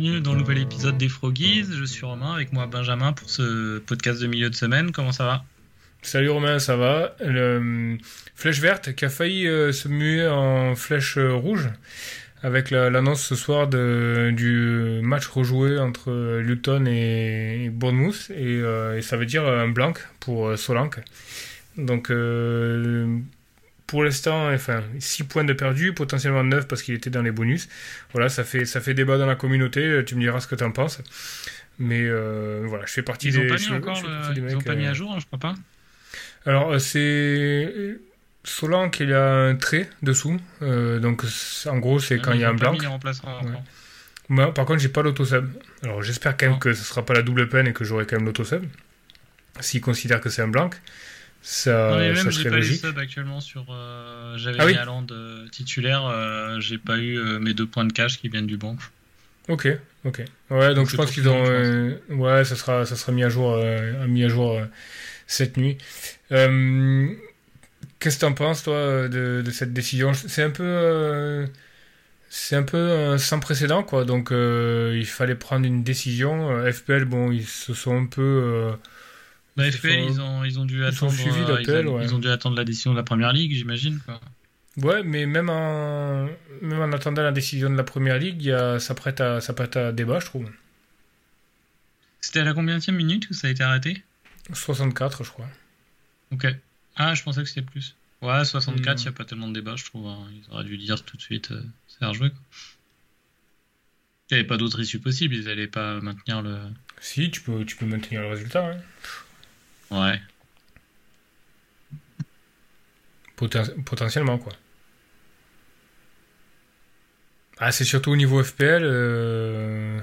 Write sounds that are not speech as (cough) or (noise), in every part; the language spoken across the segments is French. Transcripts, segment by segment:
Bienvenue dans le nouvel épisode des Froggies. Je suis Romain, avec moi Benjamin pour ce podcast de milieu de semaine. Comment ça va? Salut Romain, ça va? Euh, flèche verte qui a failli euh, se muer en flèche euh, rouge avec l'annonce ce soir du match rejoué entre Luton et, Bournemouth et, et, ça veut dire un blanc pour Solanke. Donc pour l'instant, enfin, 6 points de perdu, potentiellement 9 parce qu'il était dans les bonus. Voilà, ça fait, ça fait débat dans la communauté, tu me diras ce que tu en penses. Mais voilà, je fais partie ils des. Ont pas mis encore, ils n'ont pas mis à jour, hein, je crois pas. Alors, euh, c'est. Solank, il y a un trait dessous. Euh, donc, en gros, c'est quand il y a un blanc. Par contre, j'ai pas l'autosub. Alors, j'espère quand même que ce sera pas la double peine et que j'aurai quand même l'autosub. S'il considère que c'est un blanc, ça, non, mais même, serait pas logique. Les subs actuellement sur. Euh, J'avais ah, oui. titulaire. Euh, j'ai pas eu mes deux points de cash qui viennent du banc. Ok, ok. Ouais, donc, donc je pense qu'ils ont. ouais, ça sera, ça sera mis à jour, mis à jour cette nuit. Euh, qu'est-ce que tu en penses, toi, de, cette décision? C'est un peu. Euh, c'est un peu sans précédent, quoi. Donc, euh, il fallait prendre une décision. FPL, bon, ils se sont un peu. Bah, FPL, ils, ont, ils ont dû attendre. ils, ont, dû attendre la décision de la première ligue, j'imagine, quoi. Ouais, mais même en, même en attendant la décision de la première ligue, y a, ça, prête à, ça prête à débat, je trouve. C'était à la combien de minute où ça a été arrêté? 64, je crois. Ok. Ah, je pensais que c'était plus. Ouais, 64, il n'y a pas tellement de débat, je trouve. Hein. Ils auraient dû dire tout de suite, euh, c'est à rejouer. Il n'y avait pas d'autre issue possible, ils n'allaient pas maintenir le. Si, tu peux, tu peux maintenir le résultat. Hein. Ouais. potentiellement, quoi. Ah, c'est surtout au niveau FPL. Euh,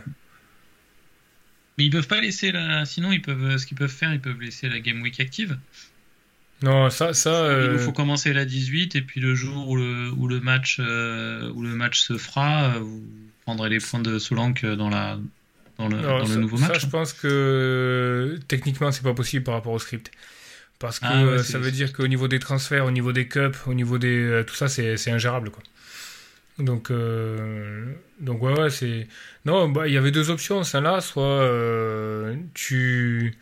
mais ils peuvent pas laisser la. Sinon, ils peuvent. Ce qu'ils peuvent faire, ils peuvent laisser la Game Week active. Non, ça, ça. Il nous faut commencer la 18 et puis le jour où le, où le match euh, où le match se fera, euh, vous prendrez les points de Solank dans la dans le, dans le nouveau match. Ça, je pense que techniquement, c'est pas possible par rapport au script. Parce que ah ça veut dire qu'au niveau des transferts, au niveau des cups, au niveau des euh, tout ça, c'est ingérable quoi. Donc, euh, donc ouais, ouais c'est. Non, bah, il y avait deux options, celle-là, soit euh, tu.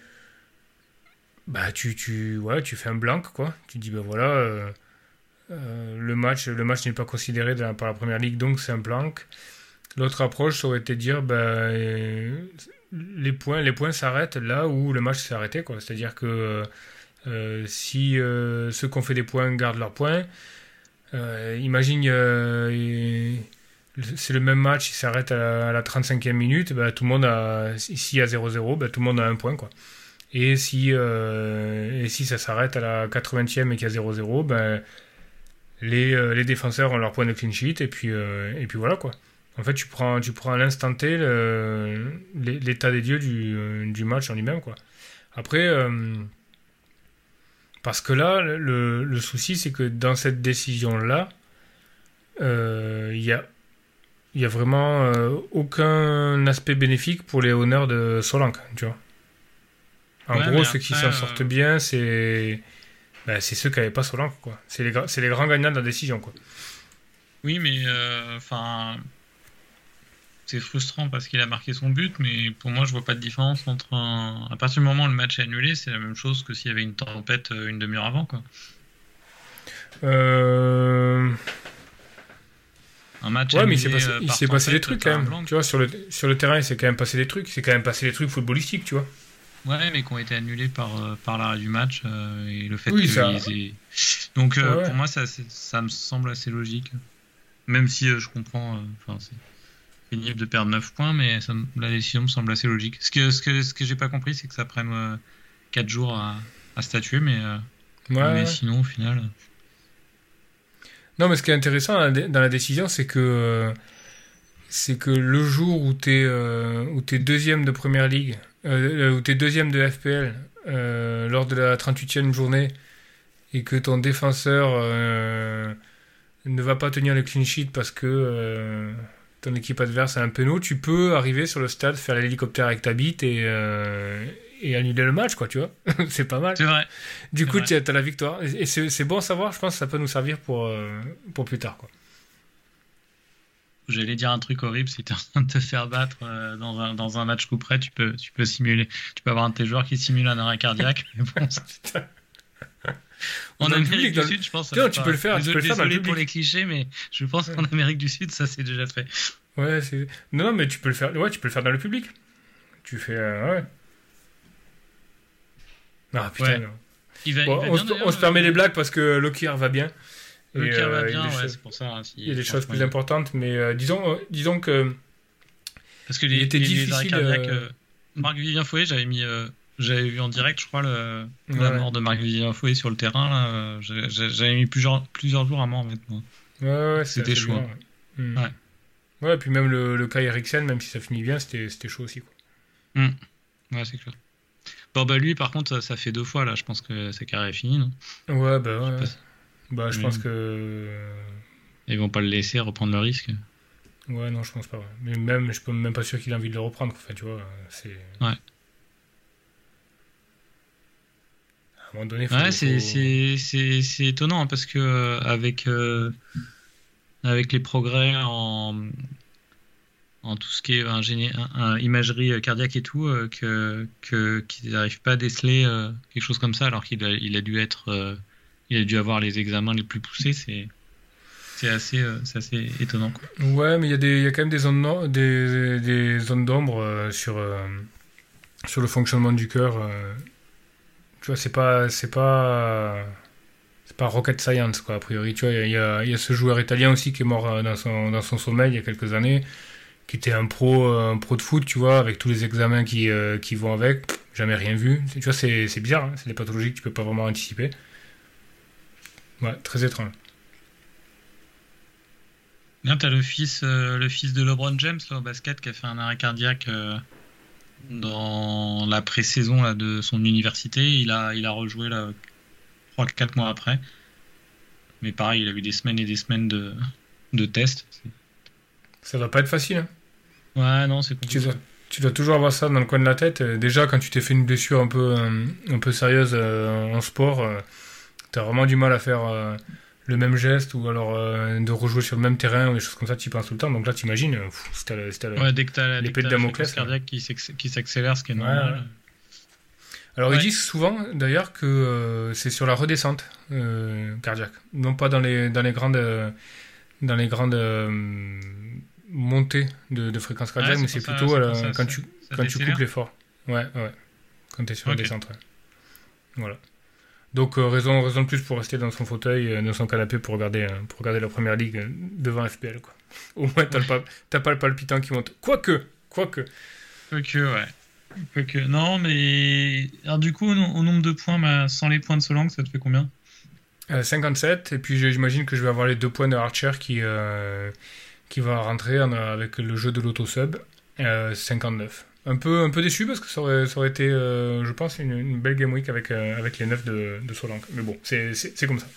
Bah, tu, tu, ouais, tu fais un blanc, quoi. Tu dis, bah voilà, euh, le match, le match n'est pas considéré par la première ligue, donc c'est un blanc. L'autre approche, ça aurait été de dire, bah, les points, les points s'arrêtent là où le match s'est arrêté. C'est-à-dire que si ceux qui ont fait des points gardent leurs points, euh, imagine, euh, c'est le même match, il s'arrête à, la 35e minute, bah, tout le monde a, ici à 0-0, bah, tout le monde a un point. Quoi. Et, si, euh, et si ça s'arrête à la 80e et qu'il y a 0-0, ben les, les, défenseurs ont leur point de clean sheet, et puis, et puis voilà. quoi. En fait, tu prends, tu prends à l'instant T l'état des dieux du, du match en lui-même. quoi. Après. Parce que là, le, souci, c'est que dans cette décision-là, euh, il n'y a, y a vraiment euh, aucun aspect bénéfique pour les honneurs de Solanke, tu vois. En gros, ceux qui s'en sortent euh, bien, c'est ben, c'est ceux qui n'avaient pas Solanke, quoi. C'est les, les grands gagnants de la décision, quoi. Oui, mais enfin, c'est frustrant parce qu'il a marqué son but, mais pour moi, je vois pas de différence entre un... À partir du moment où le match est annulé, c'est la même chose que s'il y avait une tempête euh, une demi-heure avant, quoi. Euh... Un match ouais, mais il s'est passé, des trucs quand même. Tu vois, sur le, sur le terrain, il s'est quand même passé des trucs. Il s'est quand même passé des trucs footballistiques, tu vois. Ouais, mais qui ont été annulés par, euh, par l'arrêt du match euh, et le fait oui, ça... Donc pour moi, ça, ça me semble assez logique. Même si je comprends. Enfin, c'est pénible de perdre 9 points, mais la décision me semble assez logique. Ce que, ce que, ce que j'ai pas compris, c'est que ça prenne 4 euh, jours à, à statuer, mais, euh, mais sinon, au final. Euh. Non, mais ce qui est intéressant dans la décision, c'est que c'est que le jour où tu es, es deuxième de première ligue, où tu es deuxième de FPL, lors de la 38e journée, et que ton défenseur ne va pas tenir le clean sheet parce que ton équipe adverse a un penaud, tu peux arriver sur le stade, faire l'hélicoptère avec ta bite et, euh, et annuler le match, quoi, tu vois. (laughs) c'est pas mal. C'est vrai. Du coup, tu as, la victoire. Et c'est bon à savoir, je pense que ça peut nous servir pour, euh, pour plus tard, quoi. J'allais dire un truc horrible, si tu es en train de te faire battre euh, dans, un, dans un match coup près, tu peux, tu peux simuler. Tu peux avoir un de tes joueurs qui simule un arrêt cardiaque. (laughs) mais bon, en Amérique du Sud, je pense. Non, tu peux le faire. Désolé, tu peux le faire pour les clichés, mais je pense qu'en Amérique du Sud, ça c'est déjà fait. Ouais, c'est. Non, mais tu peux le faire. Ouais, tu peux le faire dans le public. Tu fais. Euh, ouais. Ah putain. Non. Il va, bon, on, se, on, se, permet les blagues parce que Lokier va bien. Lokier euh, va bien, ouais, c'est pour ça. Hein, il y a des choses plus importantes, mais euh, disons, euh, disons que. Parce que les, il était les, difficile. Les Marc Vivien Fouet, j'avais mis j'avais vu en direct, je crois, le, la mort de Marc-Vivien Fouet sur le terrain. J'avais mis plusieurs, plusieurs jours à mort, en fait. Moi. Ouais, ouais, c'était chaud. ouais. Hmm. ouais. Puis même le, le cas Eriksen, même si ça finit bien, c'était chaud aussi. Quoi. Hmm. Ouais, c'est clair. Bon, bah lui, par contre, ça, fait deux fois, là. Je pense que sa carrière est finie, non? Ouais, bah ouais. Je bah, je pense que. Ils vont pas le laisser reprendre le risque. Ouais, non, je pense pas. Mais même, je suis même pas sûr qu'il ait envie de le reprendre. Enfin, tu vois, c'est. Ouais. Ouais, c'est étonnant hein, parce que euh, avec, euh, avec les progrès en, en tout ce qui est un, imagerie cardiaque et tout, euh, que qu'ils n'arrivent pas à déceler quelque chose comme ça alors qu'il a, il a dû être il a dû avoir les examens les plus poussés. C'est c'est assez, assez étonnant. Quoi. Ouais, mais il y, a y a quand même des zones, des, des zones d'ombre sur, sur le fonctionnement du cœur tu vois, c'est pas, c'est pas, c'est pas rocket science quoi. A priori, tu vois, il y a, ce joueur italien aussi qui est mort euh, dans son, sommeil il y a quelques années, qui était un pro, euh, un pro de foot, tu vois, avec tous les examens qui, euh, vont avec. Jamais rien vu. Tu vois, c'est, c'est bizarre. Hein. c'est des pathologies que tu peux pas vraiment anticiper. Ouais, très étrange. Bien, t'as le fils, le fils de LeBron James là, au basket qui a fait un arrêt cardiaque dans la pré-saison de son université. Il a, il a rejoué là, 3-4 mois après. Mais pareil, il a eu des semaines et des semaines de, de tests. Ça va pas être facile. Hein. Ouais, non, c'est compliqué. Tu dois, toujours avoir ça dans le coin de la tête. Déjà, quand tu t'es fait une blessure un peu, un, peu sérieuse euh, en sport, euh, tu as vraiment du mal à faire euh, le même geste ou alors euh, de rejouer sur le même terrain ou des choses comme ça, tu y penses tout le temps. Donc là, tu imagines, c'était ouais, dès que tu as l'épée de Damoclès. cardiaque qui s'accélère, ce qui est normal. Alors ils disent souvent d'ailleurs que euh, c'est sur la redescente euh, cardiaque, non pas dans les, dans les grandes, dans les grandes montées de, fréquence cardiaque, mais c'est plutôt quand, tu, quand tu coupes l'effort. Ouais, ouais. Quand tu es sur la descente. Voilà. Donc euh, raison, raison de plus pour rester dans son fauteuil, euh, dans son canapé pour regarder, euh, pour regarder la première ligue devant FPL. Quoi. (laughs) Au moins, t'as pas, pas le palpitant qui monte. Quoique, quoique. Quoique, ouais. Quoique. Non, mais. Alors, du coup, au, nombre de points, bah, sans les points de Solang, ça te fait combien? 57. Et puis, j'imagine que je vais avoir les deux points de Archer qui, qui va rentrer avec le jeu de l'auto-sub. 59 un peu, un peu déçu parce que ça aurait, ça aurait été, euh, je pense, une, belle game week avec, euh, avec les 9 de, de. Mais bon, c'est comme ça.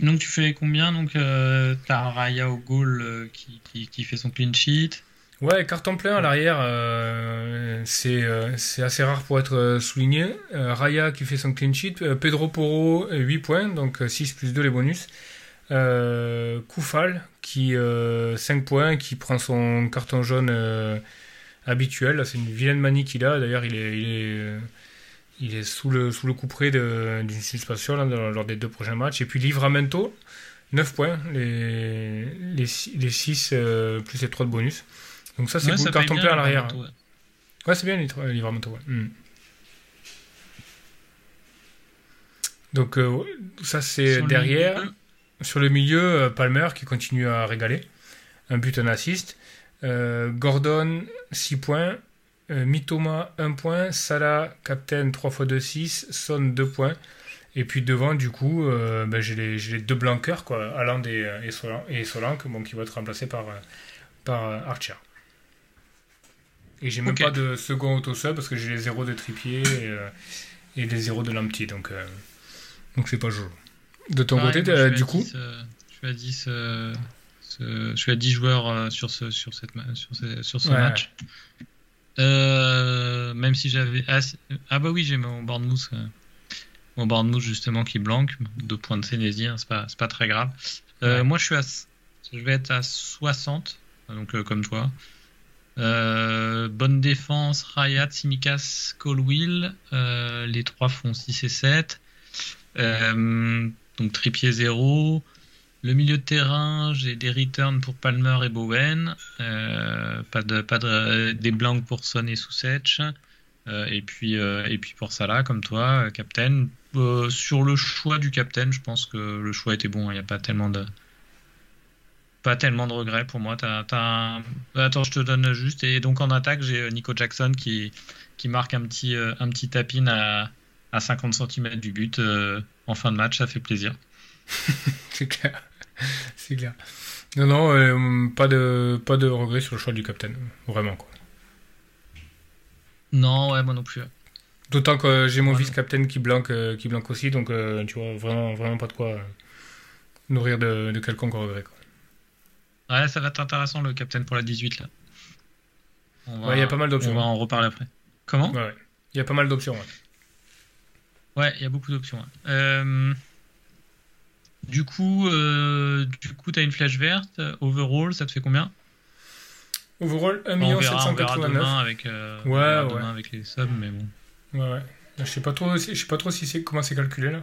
Donc tu fais combien Donc euh, t'as Raya au goal euh, qui, qui, qui, fait son clean sheet. Ouais, carton plein à l'arrière, c'est assez rare pour être souligné. Raya qui fait son clean sheet. Pedro Porro, 8 points, donc 6 plus 2 les bonus. Koufal qui 5 points, qui prend son carton jaune habituel. C'est une vilaine manie qu'il a. D'ailleurs, il est, il est, il est sous, le, sous le coup près d'une suspension lors des deux prochains matchs. Et puis Livramento, 9 points, les, les, les 6 euh, plus les 3 de bonus. Donc ça, c'est ouais, cool. Carton plein à l'arrière. Ouais, c'est bien Livramento. Ouais. Hmm. Donc euh, ça, c'est derrière. Sur le milieu, euh, Palmer qui continue à régaler. Un but, un assist. Euh, Gordon, 6 points. Euh, Mitoma, 1 point. Salah, captain, 3 x 2, 6. Son, 2 points. Et puis devant, du coup, euh, ben, j'ai les, les, deux blanqueurs, quoi, Allende et, et, Solank, bon, qui vont être remplacés par, par Archer. Et j'ai même pas de second auto-sub parce que j'ai les zéros de Trippier et, euh, et les zéros de Lamptey. Donc, euh, donc c'est pas jour. De ton côté, du coup Je suis à 10, je suis à 10 joueurs sur ce, sur cette, sur ce, sur ce match. même si j'avais. Ah, ah, bah oui, j'ai mon Bournemouth. Mon Bournemouth justement qui blanque. Deux points de Sénésie, hein, c'est pas, pas très grave. Moi, je suis à. Je vais être à 60, donc comme toi. Euh, bonne défense, Rayat, Simikas, Colwill. Euh, les trois font 6 et 7. Euh, donc tripier 0. Le milieu de terrain, j'ai des returns pour Palmer et Bowen. pas de, pas de, des blancs pour Son et Sousetch. et, puis, et puis pour Salah, comme toi, captain. sur le choix du captain, je pense que le choix était bon. Il n'y a pas tellement de, pas tellement de regrets pour moi. Attends, je te donne juste. Et donc en attaque, j'ai euh, Nico Jackson qui, qui marque un petit, euh, un petit tapin à, à 50 cm du but euh, en fin de match. Ça fait plaisir. (laughs) c'est clair. (laughs) C'est clair. Non, non, pas, de, pas de regrets sur le choix du capitaine. Vraiment, quoi. Non, ouais, moi non plus. D'autant que j'ai mon vice-capitaine qui blanque, qui blanque aussi. Donc, tu vois, vraiment, vraiment pas de quoi nourrir de, de quelconque regret, quoi. Ouais, ça va être intéressant le Captain pour la 18 là. Ouais, il y a pas mal d'options. On va en reparler après. Comment? Ouais, il y a pas mal d'options. Ouais, il y a beaucoup d'options. Euh, du coup, euh... du coup, t'as une flèche verte. Overall, ça te fait combien? Overall, 1 million 789. avec, euh, ouais, ouais. avec les subs, mais bon. Ouais, ouais. Je sais pas trop, je sais pas trop si c'est comment c'est calculé là.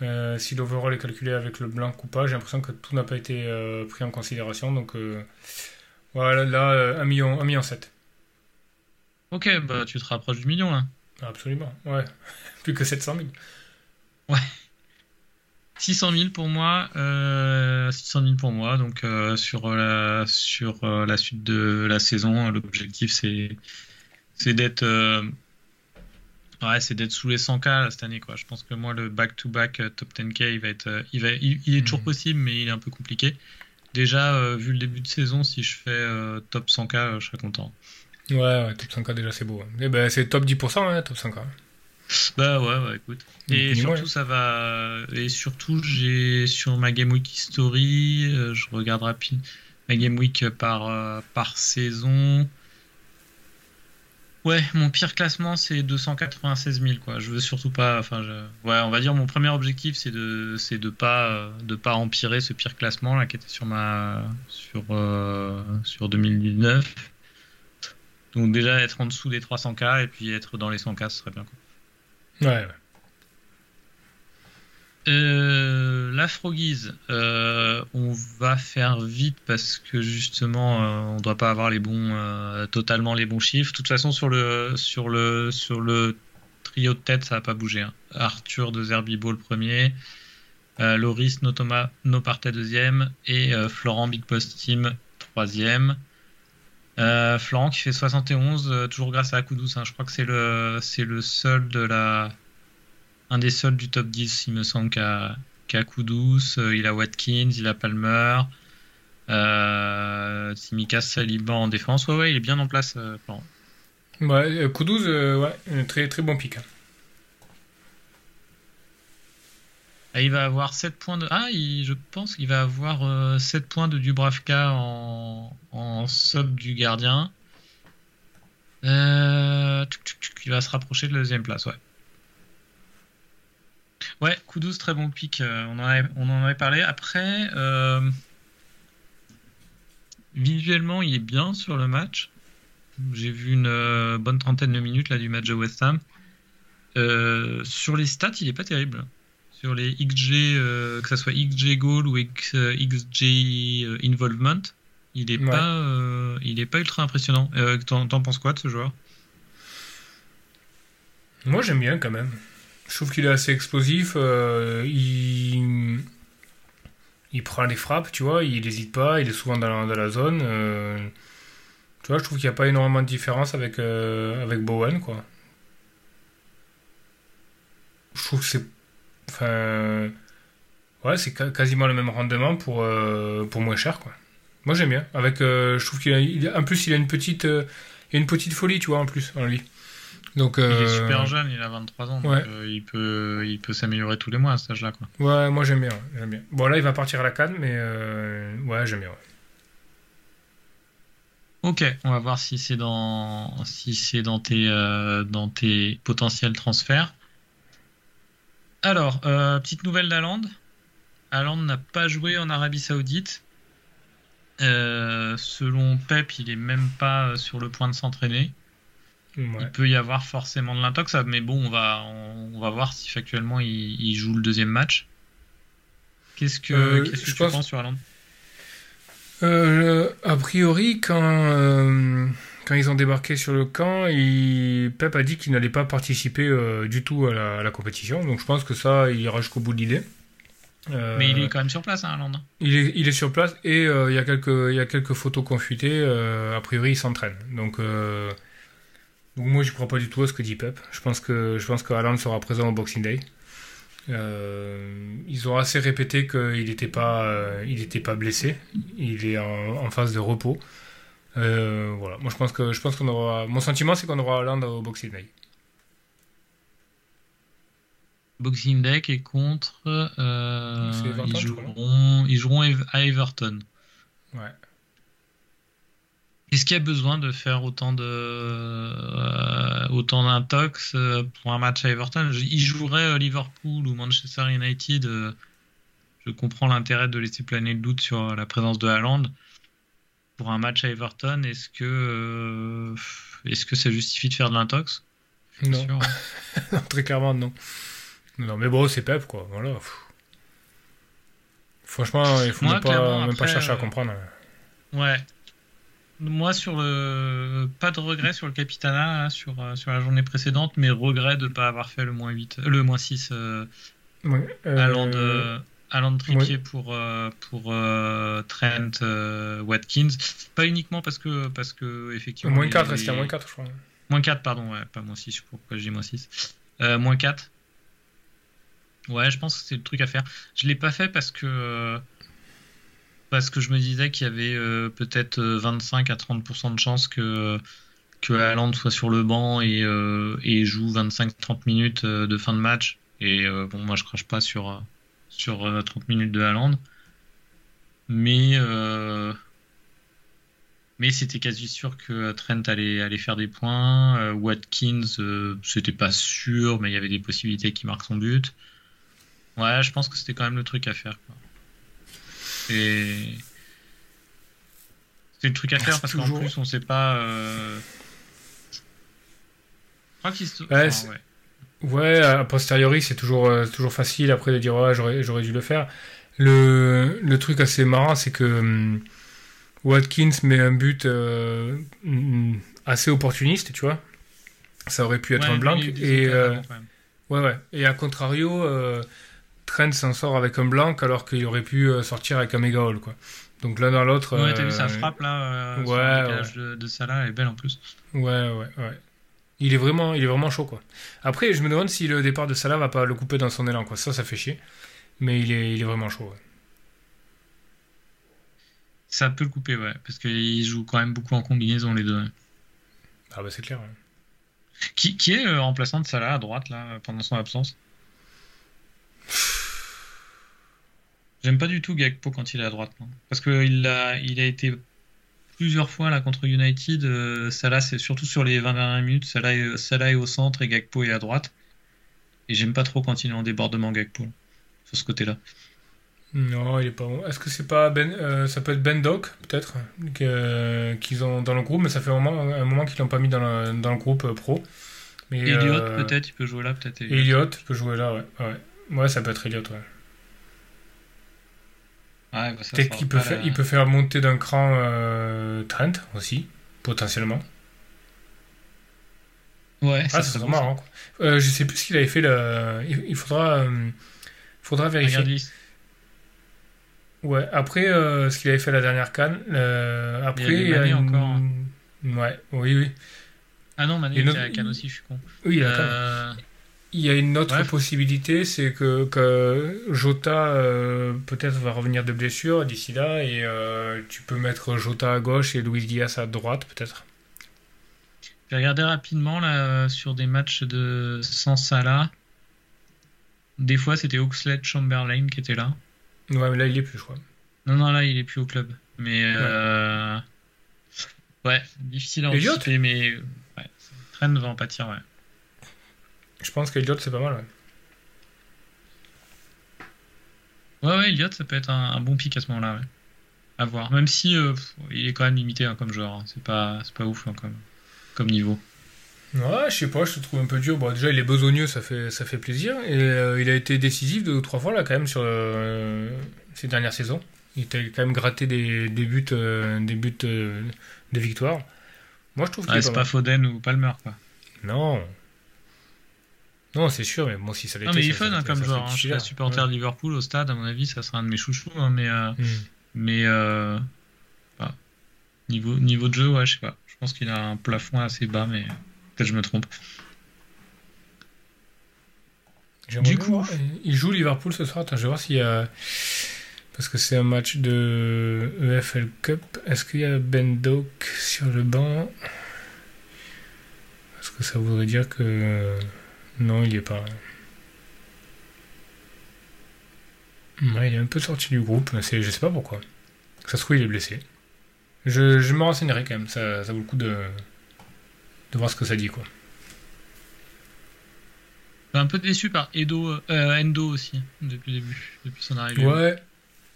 Euh, si l'overall est calculé avec le blanc ou pas, j'ai l'impression que tout n'a pas été euh, pris en considération. Donc voilà, là, 1 million, 1 million 7. Ok, bah tu te rapproches du million là. Absolument, ouais. (laughs) Plus que 700 000. Ouais. 600 000 pour moi, 600 000 pour moi. Donc sur la sur la suite de la saison, l'objectif c'est c'est d'être Ouais, c'est d'être sous les 100K cette année. Quoi. Je pense que moi, le back-to-back euh, top 10K, il, va être, euh, il, va, il, est toujours mhm. possible, mais il est un peu compliqué. Déjà, euh, vu le début de saison, si je fais top 100K, je serais content. Ouais, ouais top 100K, déjà, c'est beau. Et hein. eh ben, c'est top 10%, hein, top 100K. Bah ouais, ouais, écoute. Et surtout, ça va. Et surtout, j'ai sur ma Game Week History, je regarde rapide ma Game Week par, par saison. Ouais, mon pire classement c'est 296 000 quoi. Je veux surtout pas, enfin, ouais, on va dire mon premier objectif c'est de, c'est de pas, de pas empirer ce pire classement là qui était sur ma, sur, euh, sur 2019. Donc déjà être en dessous des 300K et puis être dans les 100K ce serait bien quoi. Ouais. Euh, la Froggies, euh, on va faire vite parce que justement, euh, on doit pas avoir les bons, totalement les bons chiffres. De toute façon, sur le, sur le, sur le trio de tête, ça va pas bouger. Hein. Arthur de Zerbibo le premier, Loris Notoma deuxième et Florent Big Post Team troisième. Florent qui fait 71, toujours grâce à Akudus. Hein. Je crois que c'est le, le seul de la un des seuls du top 10, il me semble, qu'à qu Kudus. Euh, il a Watkins, il a Palmer. Euh, Saliban en défense. Ouais, ouais, il est bien en place. Euh, ouais, Kudus, ouais, très, très bon pic. Hein. Ah, il va avoir 7 points de. Ah, je pense qu'il va avoir 7 points de Dubravka en, en sub du gardien. il va se rapprocher de la deuxième place, ouais. Ouais, coup 12, très bon pic. Euh, on, en avait, parlé. Après, euh, visuellement, il est bien sur le match. J'ai vu une euh, bonne trentaine de minutes là, du match de West Ham. sur les stats, il est pas terrible. Sur les XG, que ce soit XG goal ou XG involvement, il est pas, il est pas ultra impressionnant. T'en penses quoi de ce joueur? Moi, j'aime bien quand même. Je trouve qu'il est assez explosif. Euh, il... il prend les frappes, tu vois. Il n'hésite pas. Il est souvent dans la, zone. Euh, tu vois, je trouve qu'il n'y a pas énormément de différence avec, euh, avec Bowen, quoi. Je trouve que c'est. Enfin. Ouais, c'est quasiment le même rendement pour, pour moins cher, quoi. Moi j'aime bien. Avec, je trouve qu'il a, en plus il a une petite, une petite folie, tu vois, en plus, en lui. Donc, il est super jeune, il a 23 ans, donc il peut, il peut s'améliorer tous les mois à cet âge-là. Quoi. Ouais, moi j'aime bien, j'aime bien. Bon là il va partir à la canne, mais ouais j'aime bien. Ok, on va voir si c'est dans si c'est dans tes dans tes potentiels transferts. Alors, euh, petite nouvelle d'Aland. Aland n'a pas joué en Arabie Saoudite. Euh, selon Pep, il est même pas sur le point de s'entraîner. Il peut y avoir forcément de l'intox, mais bon, on va, on, va voir si factuellement il, joue le deuxième match. Qu'est-ce que, euh, qu'est-ce que tu penses sur Aland A priori, quand quand ils ont débarqué sur le camp, Pep a dit qu'il n'allait pas participer euh, du tout à la, compétition. Donc je pense que ça, il ira jusqu'au bout de l'idée. Euh, Mais il est quand même sur place, hein. Il est, il est sur place et euh, il, y a quelques, il y a quelques photos confutées. a priori, il s'entraîne. Donc, donc moi, je ne crois pas du tout à ce que dit Pep. Je pense que je pense que sera présent au Boxing Day. ils ont assez répété qu'il n'était pas, il pas blessé. Il est en, en phase de repos. Euh, voilà. Moi, je pense que je pense qu'on aura. Mon sentiment, c'est qu'on aura Land au Boxing Day. Boxing Day est contre. Euh, ils, joueront, ils joueront à Everton. Ouais. Est-ce qu'il y a besoin de faire autant de euh, autant d'intox euh, pour un match à Everton? Ils joueraient Liverpool ou Manchester United. je comprends l'intérêt de laisser planer le doute sur la présence de Haaland pour un match à Everton, est-ce que, euh, est-ce que ça justifie de faire de l'intox? (laughs) Non. Très clairement, non. Non, mais bon, c'est Pep, quoi. Voilà. Franchement, il faut même, pas, même pas, chercher à euh, comprendre. Ouais. Moi, sur le. Pas de regret sur le Capitana, hein, sur, euh, sur la journée précédente, mais regret de ne pas avoir fait le moins 8, le moins 6 ouais, allant de Alan Trippier pour, euh, pour euh, Trent euh, Watkins. Pas uniquement parce que, parce que effectivement. Moins 4, c'était moins 4, je crois. Moins 4, pardon, ouais, pas moins 6, je sais pas pourquoi j'ai moins 6. moins 4. Ouais, je pense que c'est le truc à faire. Je l'ai pas fait parce que. parce que je me disais qu'il y avait peut-être 25 à 30% de chances que que Haaland soit sur le banc et, et joue 25-30 minutes de fin de match. Et bon, moi je crache pas sur, sur 30 euh, minutes de Haaland. Mais, euh, mais c'était quasi sûr que Trent allait, allait faire des points. Euh, Watkins, c'était pas sûr, mais il y avait des possibilités qu'il marque son but. Ouais, je pense que c'était quand même le truc à faire. Et c'est le truc à faire parce qu'en plus on sait pas. Je crois qu'il se... Ouais, a posteriori, c'est toujours, euh, toujours facile après de dire ouais, j'aurais, j'aurais dû le faire. Le, le truc assez marrant, c'est que hum, Watkins met un but euh, hum, assez opportuniste, tu vois. Ça aurait pu être un blanc. Et, euh, ouais, ouais. Et à contrario, Trent s'en sort avec un blanc alors qu'il aurait pu sortir avec un méga haul, quoi. Donc l'un dans l'autre. Ouais, t'as vu sa frappe là ouais, sur le de, de Salah, elle est belle en plus. Ouais, ouais, ouais. Il est vraiment, il est vraiment chaud, quoi. Après, je me demande si le départ de Salah va pas le couper dans son élan, quoi. Ça, ça fait chier. Mais il est, il est vraiment chaud, Ça peut le couper, ouais. Parce qu'il joue quand même beaucoup en combinaison, les deux. Ah bah c'est clair, Qui, qui, est le remplaçant de Salah à droite, là, pendant son absence? (sighs) J'aime pas du tout Gakpo quand il est à droite. Parce qu'il a, il a été plusieurs fois là contre United. Euh, Salah, c'est surtout sur les 20 dernières minutes. Salah est, Salah est au centre et Gakpo est à droite. Et j'aime pas trop quand il est en débordement Gakpo sur ce côté-là. Non, il est pas bon. Est-ce que c'est pas Ben euh, Ça peut être Ben Doc, peut-être, qu'ils ont dans le groupe, mais ça fait un moment, un moment qu'ils l'ont pas mis dans le, dans le groupe euh, pro. Mais, Elliot, peut-être, il peut jouer là, peut-être. Elliot. peut jouer là, ouais. ouais. Ouais, ça peut être Elliot, ouais. Bah, Peut-être qu'il peut, faire, il peut faire monter d'un cran euh, Trent aussi, potentiellement. Ouais, ah, ça serait marrant. Euh, je sais plus ce qu'il avait fait. Il, faudra, euh, faudra vérifier. Ouais, après euh, ce qu'il avait fait la dernière canne. après, il y a, encore. Ouais, oui, oui. Ah non, Mané il était à la canne aussi, je suis con. Oui, il a Il y a une autre possibilité, c'est que, que, Jota euh, peut-être va revenir de blessure d'ici là et euh, tu peux mettre Jota à gauche et Luis Diaz à droite peut-être. J'ai regardé rapidement là sur des matchs de sans Salah. Des fois c'était Oxlade Chamberlain qui était là. Ouais mais là il est plus je crois. Non non là il est plus au club. Mais ouais, euh... ouais difficile à anticiper mais ouais, Trent va en pâtir ouais. Je pense qu'Eliott, c'est pas mal, ouais. Ouais, ouais, Elliott, ça peut être un, bon pic à ce moment-là, ouais. À voir. Même si euh, il est quand même limité hein, comme joueur. Hein. C'est pas, pas ouf hein, comme, comme niveau. Ouais, je sais pas, je te trouve un peu dur. Bon, déjà, il est besogneux, ça fait, ça fait plaisir. Et euh, il a été décisif deux ou trois fois, là, quand même, sur euh, ces dernières saisons. Il a quand même gratté des, des buts, des buts de victoire. Moi, je trouve que. c'est pas, pas Foden ou Palmer, quoi. Non, non, c'est sûr, mais moi, si ça l'était. Non, mais il est fun hein, comme joueur. Hein. Je suis supporter de Liverpool au stade, à mon avis, ça sera un de mes chouchous. Hein, mais euh, hmm. mais euh, bah, niveau, niveau de jeu, ouais, je sais pas. Je pense qu'il a un plafond assez bas, mais peut-être je me trompe. Du coup, il joue Liverpool ce soir. Attends, je vais voir s'il y a. Parce que c'est un match de EFL Cup. Est-ce qu'il y a Ben Doak sur le banc? Parce que ça voudrait dire que. Non, il est pas. il est un peu sorti du groupe, je sais pas pourquoi. Ça se trouve, il est blessé. Je, je me renseignerai quand même, ça, ça vaut le coup de, de voir ce que ça dit, quoi. Un peu déçu par Edo, euh, Endo aussi, depuis le début, depuis son arrivée. Ouais,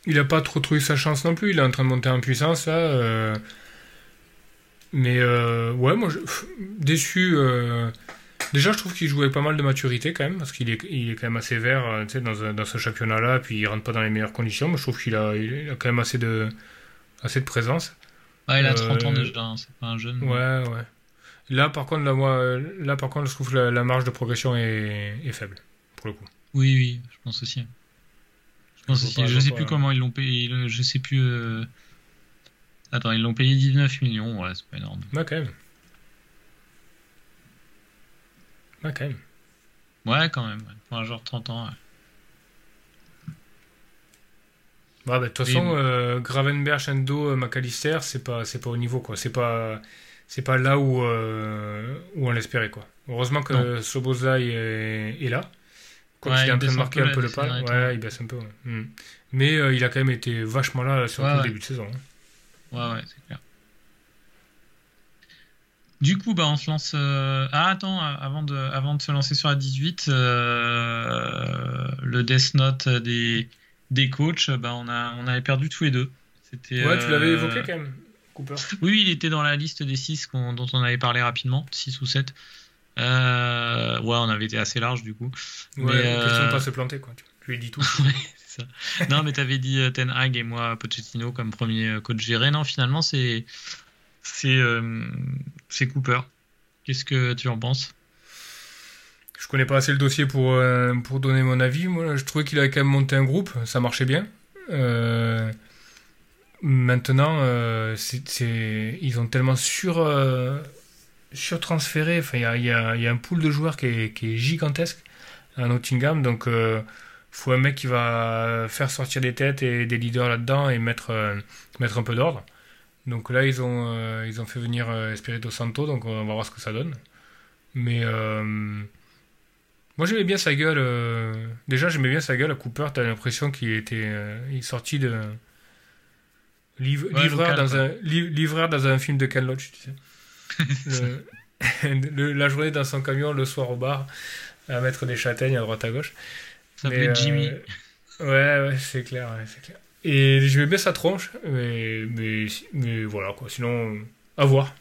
il a pas trop trouvé sa chance non plus, il est en train de monter en puissance, là. Euh. Mais euh, ouais, moi, je... déçu. Déjà, je trouve qu'il jouait pas mal de maturité quand même, parce qu'il est, il est quand même assez vert euh, dans, dans ce championnat-là, puis il rentre pas dans les meilleures conditions, mais je trouve qu'il a, il a quand même assez de, assez de présence. Ouais, il a 30 ans euh, déjà, hein, c'est pas un jeune. Ouais, ouais. Là, par contre, là, moi, là, par contre, je trouve que la, marge de progression est, est, faible, pour le coup. Oui, oui, je pense aussi. Je pense aussi. Je sais plus comment ils l'ont payé, je sais plus. Euh, attends, ils l'ont payé 19 millions, ouais, c'est pas énorme. Ouais, quand même. Ouais, quand même. Ouais, quand même. Pour un genre 30 ans. Ouais. Bah, de toute façon, euh, Gravenberch, Endo, euh, McAllister, c'est pas, c'est pas au niveau, quoi. C'est pas, c'est pas là où, euh, où on l'espérait, quoi. Heureusement que Sobozai est, est, là. Quand il est en train de marquer un peu, le pas, ouais, il baisse un peu. Hmm. Mais il a quand même été vachement là sur le début de saison. Hein. Ouais, ouais, c'est clair. Du coup, bah, on se lance. Euh, ah, attends, avant de, avant de se lancer sur la 18, euh, le Death Note des, des coachs, bah, on, a, on avait perdu tous les deux. C'était, ouais, tu l'avais euh, évoqué quand même, Cooper. Oui, il était dans la liste des 6 dont on avait parlé rapidement, 6 ou 7. ouais, on avait été assez large du coup. Ouais, mais, question de pas se planter, quoi. Tu lui dis tout. (laughs) ça. non, mais tu avais dit Ten Hag et moi Pochettino comme premier coach géré. Non, finalement, c'est euh, c'est Cooper. Qu'est-ce que tu en penses? Je connais pas assez le dossier pour, euh, pour donner mon avis. Moi, je trouvais qu'il avait quand même monté un groupe, ça marchait bien. Euh, maintenant, ils ont tellement sur, sur-transféré. Enfin, il y a, y a, un pool de joueurs qui est, qui est gigantesque à Nottingham. Donc, il faut un mec qui va faire sortir des têtes et des leaders là-dedans et mettre, mettre un peu d'ordre. Donc là, ils ont, euh, ils ont fait venir euh, Espirito Santo, donc on va voir ce que ça donne. Mais euh, moi, j'aimais bien sa gueule. déjà, j'aimais bien sa gueule à Cooper. T'as l'impression qu'il était il est sorti de. livreur, dans un, livreur dans un film de Ken Loach, tu sais. (laughs) la journée dans son camion, le soir au bar, à mettre des châtaignes à droite à gauche. Ça s'appelait Jimmy. ouais, ouais, c'est clair, c'est clair. Et je vais baisser sa tronche, mais, mais, mais, voilà quoi. Sinon, à voir.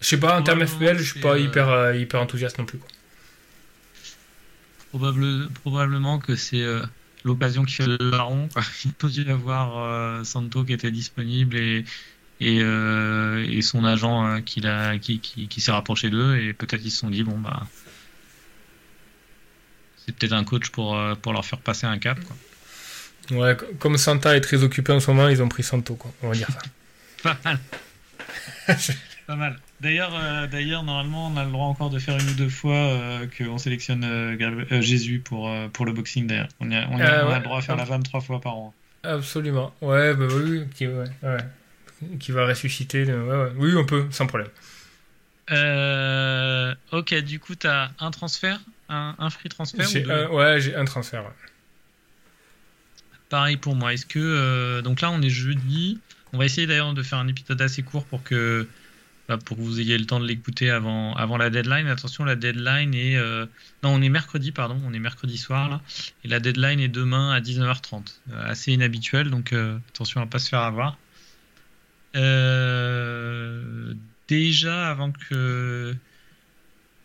Je sais pas, en termes FPL, je suis pas hyper, euh, hyper enthousiaste non plus. Quoi. Probable, probablement que c'est euh, l'occasion qui fait le larron. (laughs) Il peut y avoir euh, Santo qui était disponible et, et, et son agent qui, qui, qui, qui s'est rapproché d'eux et peut-être ils se sont dit bon bah c'est peut-être un coach pour, pour leur faire passer un cap. Quoi. Ouais, comme Santa est très occupé en ce moment, ils ont pris Santo, quoi. On va dire ça. (laughs) Pas mal. (laughs) Pas mal. D'ailleurs, euh, d'ailleurs, normalement, on a le droit encore de faire une ou deux fois euh, qu'on sélectionne euh, Jésus pour, pour le boxing. D'ailleurs, on, a, on, a, le droit à faire la femme trois fois par an. Absolument. Ouais, bah oui, qui, ouais, qui va ressusciter. Oui, on peut, sans problème. ok, du coup, tu as un transfert, un, un free transfert Ouais, j'ai un transfert. Pareil pour moi. Est-ce que donc là, on est jeudi. On va essayer d'ailleurs de faire un épisode assez court pour que bah, pour que vous ayez le temps de l'écouter avant, la deadline. Attention, la deadline est. Euh, non, on est mercredi, pardon, on est mercredi soir là. Et la deadline est demain à 19h30. Euh, assez inhabituel, donc euh, attention à ne pas se faire avoir. déjà, avant que.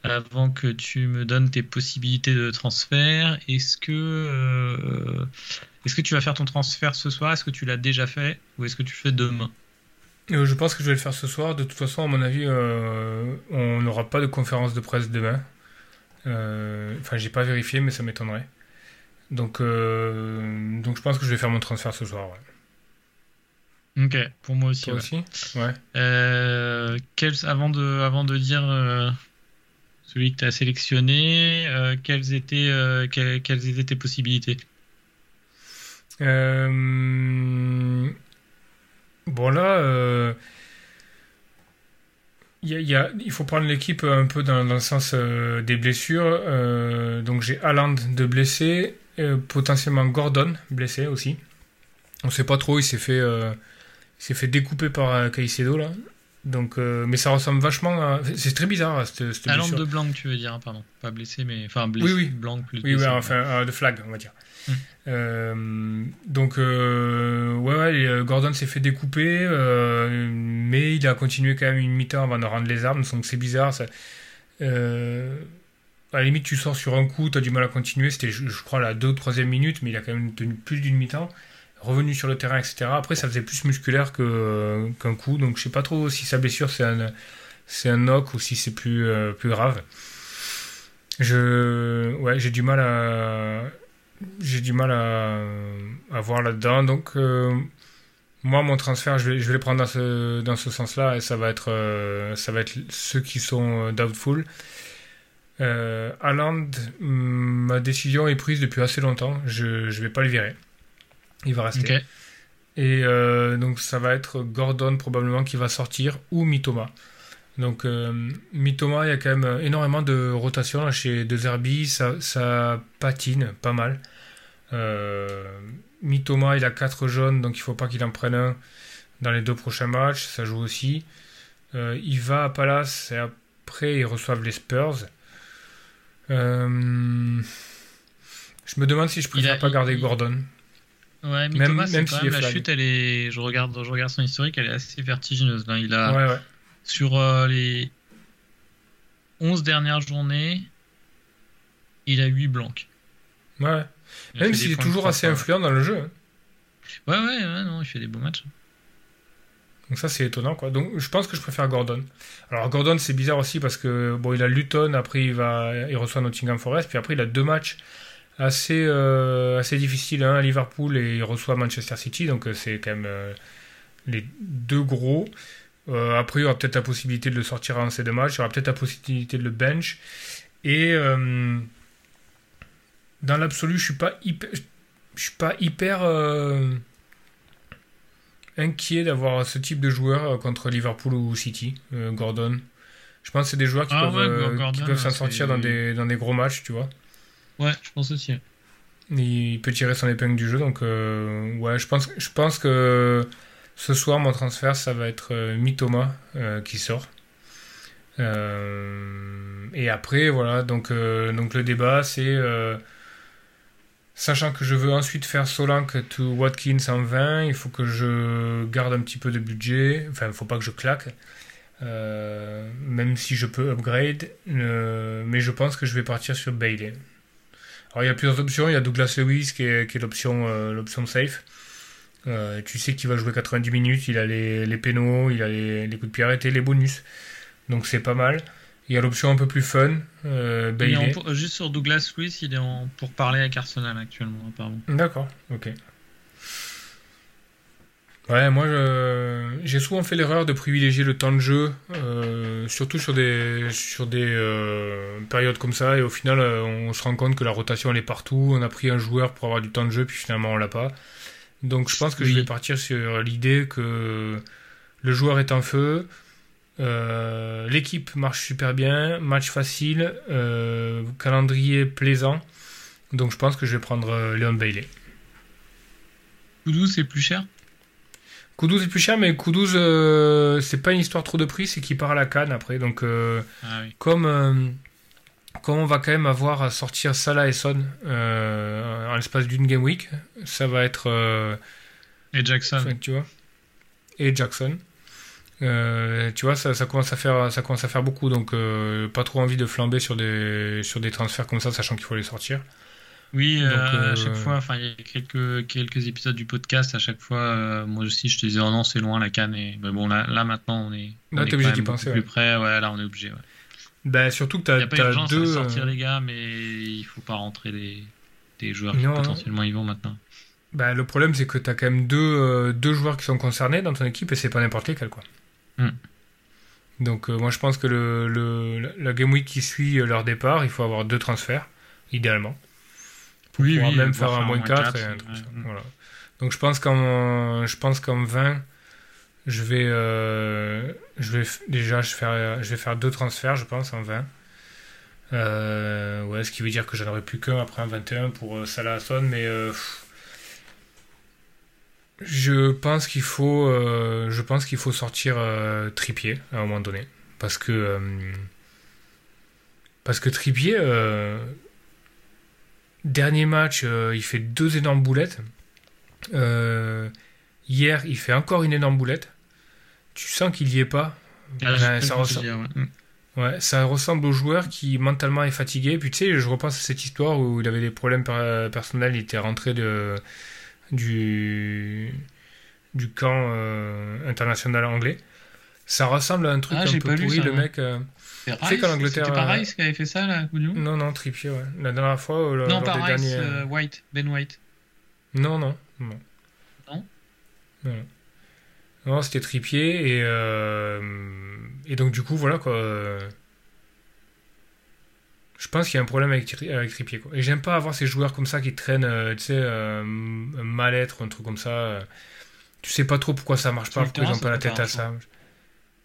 Avant que tu me donnes tes possibilités de transfert, est-ce que, est-ce que tu vas faire ton transfert ce soir? Est-ce que tu l'as déjà fait? Ou est-ce que tu fais demain? Euh, je pense que je vais le faire ce soir. De toute façon, à mon avis, euh, on n'aura pas de conférence de presse demain. Euh, enfin, j'ai pas vérifié, mais ça m'étonnerait. Donc, donc, je pense que je vais faire mon transfert ce soir. Ok, pour moi aussi. Toi aussi? Ouais. avant, de, avant de dire celui que tu as sélectionné, quelles, étaient, quelles, quelles étaient tes possibilités? Bon là, euh, il faut prendre l'équipe un peu dans, le sens euh, des blessures. Euh, donc j'ai Haaland de blessé, potentiellement Gordon blessé aussi. On sait pas trop, il s'est fait, s'est fait découper par Caicedo là. Donc, mais ça ressemble vachement à. C'est très bizarre cette, cette de Blanc, tu veux dire, hein, pardon. Pas blessé, mais. Enfin, blessé. Oui, oui. Blanc plus. Oui, enfin, de flag, on va dire. Euh, donc, euh, ouais, ouais, euh, Gordon s'est fait découper, mais il a continué quand même une mi-temps avant de rendre les armes, donc c'est bizarre. Ça, à la limite, tu sors sur un coup, tu as du mal à continuer. C'était, je, crois, la 2 ou 3 minute, mais il a quand même tenu plus d'une mi-temps. Revenu sur le terrain, etc. Après, ça faisait plus musculaire que, qu'un coup, donc je sais pas trop si sa blessure c'est un, un knock ou si c'est plus, plus grave. Je, ouais, j'ai du mal à j'ai du mal à, voir là-dedans. Donc, euh, moi, mon transfert, je vais, je vais le prendre dans ce, dans ce sens-là, et ça va être, euh, ça va être ceux qui sont doubtful. Euh, ma décision est prise depuis assez longtemps. Je ne vais pas le virer. Il va rester. Et euh, donc, ça va être Gordon probablement qui va sortir ou Mitoma. Donc, euh, Mitoma, il y a quand même énormément de rotation chez De Zerbi. Ça, ça patine pas mal. Euh, Mitoma, il a 4 jaunes, donc il faut pas qu'il en prenne un dans les deux prochains matchs. Ça joue aussi. Il va à Palace et après ils reçoivent les Spurs. Je me demande si je préfère pas garder Gordon. Ouais, même, même la chute, elle est. Je regarde, je regarde son historique, elle est assez vertigineuse. Là. Il a ouais, ouais. Sur euh, les 11 dernières journées, il a 8 blancs. Ouais. Même s'il est toujours assez influent dans le jeu. Hein. Ouais, ouais, ouais, non, il fait des beaux matchs. Donc ça, c'est étonnant, quoi. Donc je pense que je préfère Gordon. Alors Gordon, c'est bizarre aussi parce que, bon, il a Luton, après il, va, il reçoit Nottingham Forest, puis après il a deux matchs assez, euh, assez difficiles, hein, à Liverpool et il reçoit Manchester City, donc euh, c'est quand même les deux gros. Euh, après, il y aura peut-être la possibilité de le sortir en ces deux matchs. Il y aura peut-être la possibilité de le bench. Et euh, dans l'absolu, je suis pas hyper, je suis pas hyper euh, inquiet d'avoir ce type de joueur contre Liverpool ou City, Gordon. Je pense que c'est des joueurs qui ah peuvent, qui peuvent s'en sortir dans des, dans des gros matchs, tu vois. Ouais, je pense aussi. Il peut tirer son épingle du jeu, donc ouais, je pense, je pense que ce soir, mon transfert, ça va être euh, Mitoma euh, qui sort. Euh, et après, voilà, donc, donc le débat, c'est sachant que je veux ensuite faire Solanke to Watkins en 20, il faut que je garde un petit peu de budget. Enfin, il faut pas que je claque. même si je peux upgrade, mais je pense que je vais partir sur Bailey. Alors il y a plusieurs options, il y a Douglas Lewis qui est, qui est l'option, l'option safe. Euh, tu sais qu'il va jouer 90 minutes, il a les, les pénaux, il a les, coups de pied arrêtés, les bonus. Donc c'est pas mal. Il y a l'option un peu plus fun. Euh, juste sur Douglas Lewis, il est en, pour parler avec Arsenal actuellement, apparemment. D'accord, ok. Ouais, moi j'ai souvent fait l'erreur de privilégier le temps de jeu, euh, surtout sur des, sur des euh, périodes comme ça, et au final euh, on se rend compte que la rotation elle est partout, on a pris un joueur pour avoir du temps de jeu, puis finalement on l'a pas. Donc je pense que je vais partir sur l'idée que le joueur est en feu, l'équipe marche super bien, match facile, calendrier plaisant, donc je pense que je vais prendre Leon Bailey. Koudou c'est plus cher? Kudus est plus cher, mais Kudus, euh, c'est pas une histoire trop de prix, c'est qu'il part à la canne après. Donc, euh, ah comme, euh, comme on va quand même avoir à sortir Salah et Son en l'espace d'une game week, ça va être. et Jackson. tu vois. Et Jackson. tu vois, ça, ça, commence à faire, ça commence à faire beaucoup, donc pas trop envie de flamber sur des, sur des transferts comme ça, sachant qu'il faut les sortir. Oui, euh, à chaque euh, fois, enfin, il y a quelques, quelques épisodes du podcast, à chaque fois, euh, moi aussi, je te disais, oh non, c'est loin la canne. Et mais bon, là, là maintenant, on est, on là, est obligé d'y penser. Plus près, ouais, là, on est obligé. Ouais. Bah, surtout que tu as, a pas urgence deux... à sortir les gars, mais il faut pas rentrer des, des joueurs qui potentiellement y vont maintenant. Bah, le problème, c'est que tu as quand même deux, deux joueurs qui sont concernés dans ton équipe et c'est pas n'importe lesquels, quoi. Hmm. Donc, moi, je pense que le, le, la Game Week qui suit leur départ, il faut avoir deux transferts, idéalement oui, oui, même faire un moins 4, et un truc voilà. Donc je pense qu'en je pense qu'en 20 je vais euh, je vais déjà je, faire, je vais faire deux transferts je pense en 20. Euh, ouais, ce qui veut dire que j'en aurai plus qu'un après un 21 pour euh, Salah Son mais euh, je pense qu'il faut je pense qu'il faut sortir Tripier à un moment donné parce que parce que Tripier Dernier match, euh, il fait deux énormes boulettes. Euh, hier, il fait encore une énorme boulette. Tu sens qu'il n'y est pas. Ah, ça, ressemble... ouais. ça ressemble au joueur qui mentalement est fatigué. Puis tu sais, je repense à cette histoire où il avait des problèmes personnels. Il était rentré de, du, du camp euh, international anglais. Ça ressemble à un truc ah, un peu pourri. le mec. C'est qu'en Angleterre. C'était pas Rice qui avait fait ça, là, coup Non, non, Trippier, ouais. La dernière fois. Euh, non, pas Rice, euh, White, Ben White. Non, non. Non. Non? Non, c'était Trippier, et, euh... et donc, du coup, voilà, quoi. Je pense qu'il y a un problème avec, avec Trippier, quoi. Et j'aime pas avoir ces joueurs comme ça qui traînent, euh, tu sais, un mal-être, un truc comme ça. Tu sais pas trop pourquoi ça marche pas, pourquoi ils ont pas la tête à ça.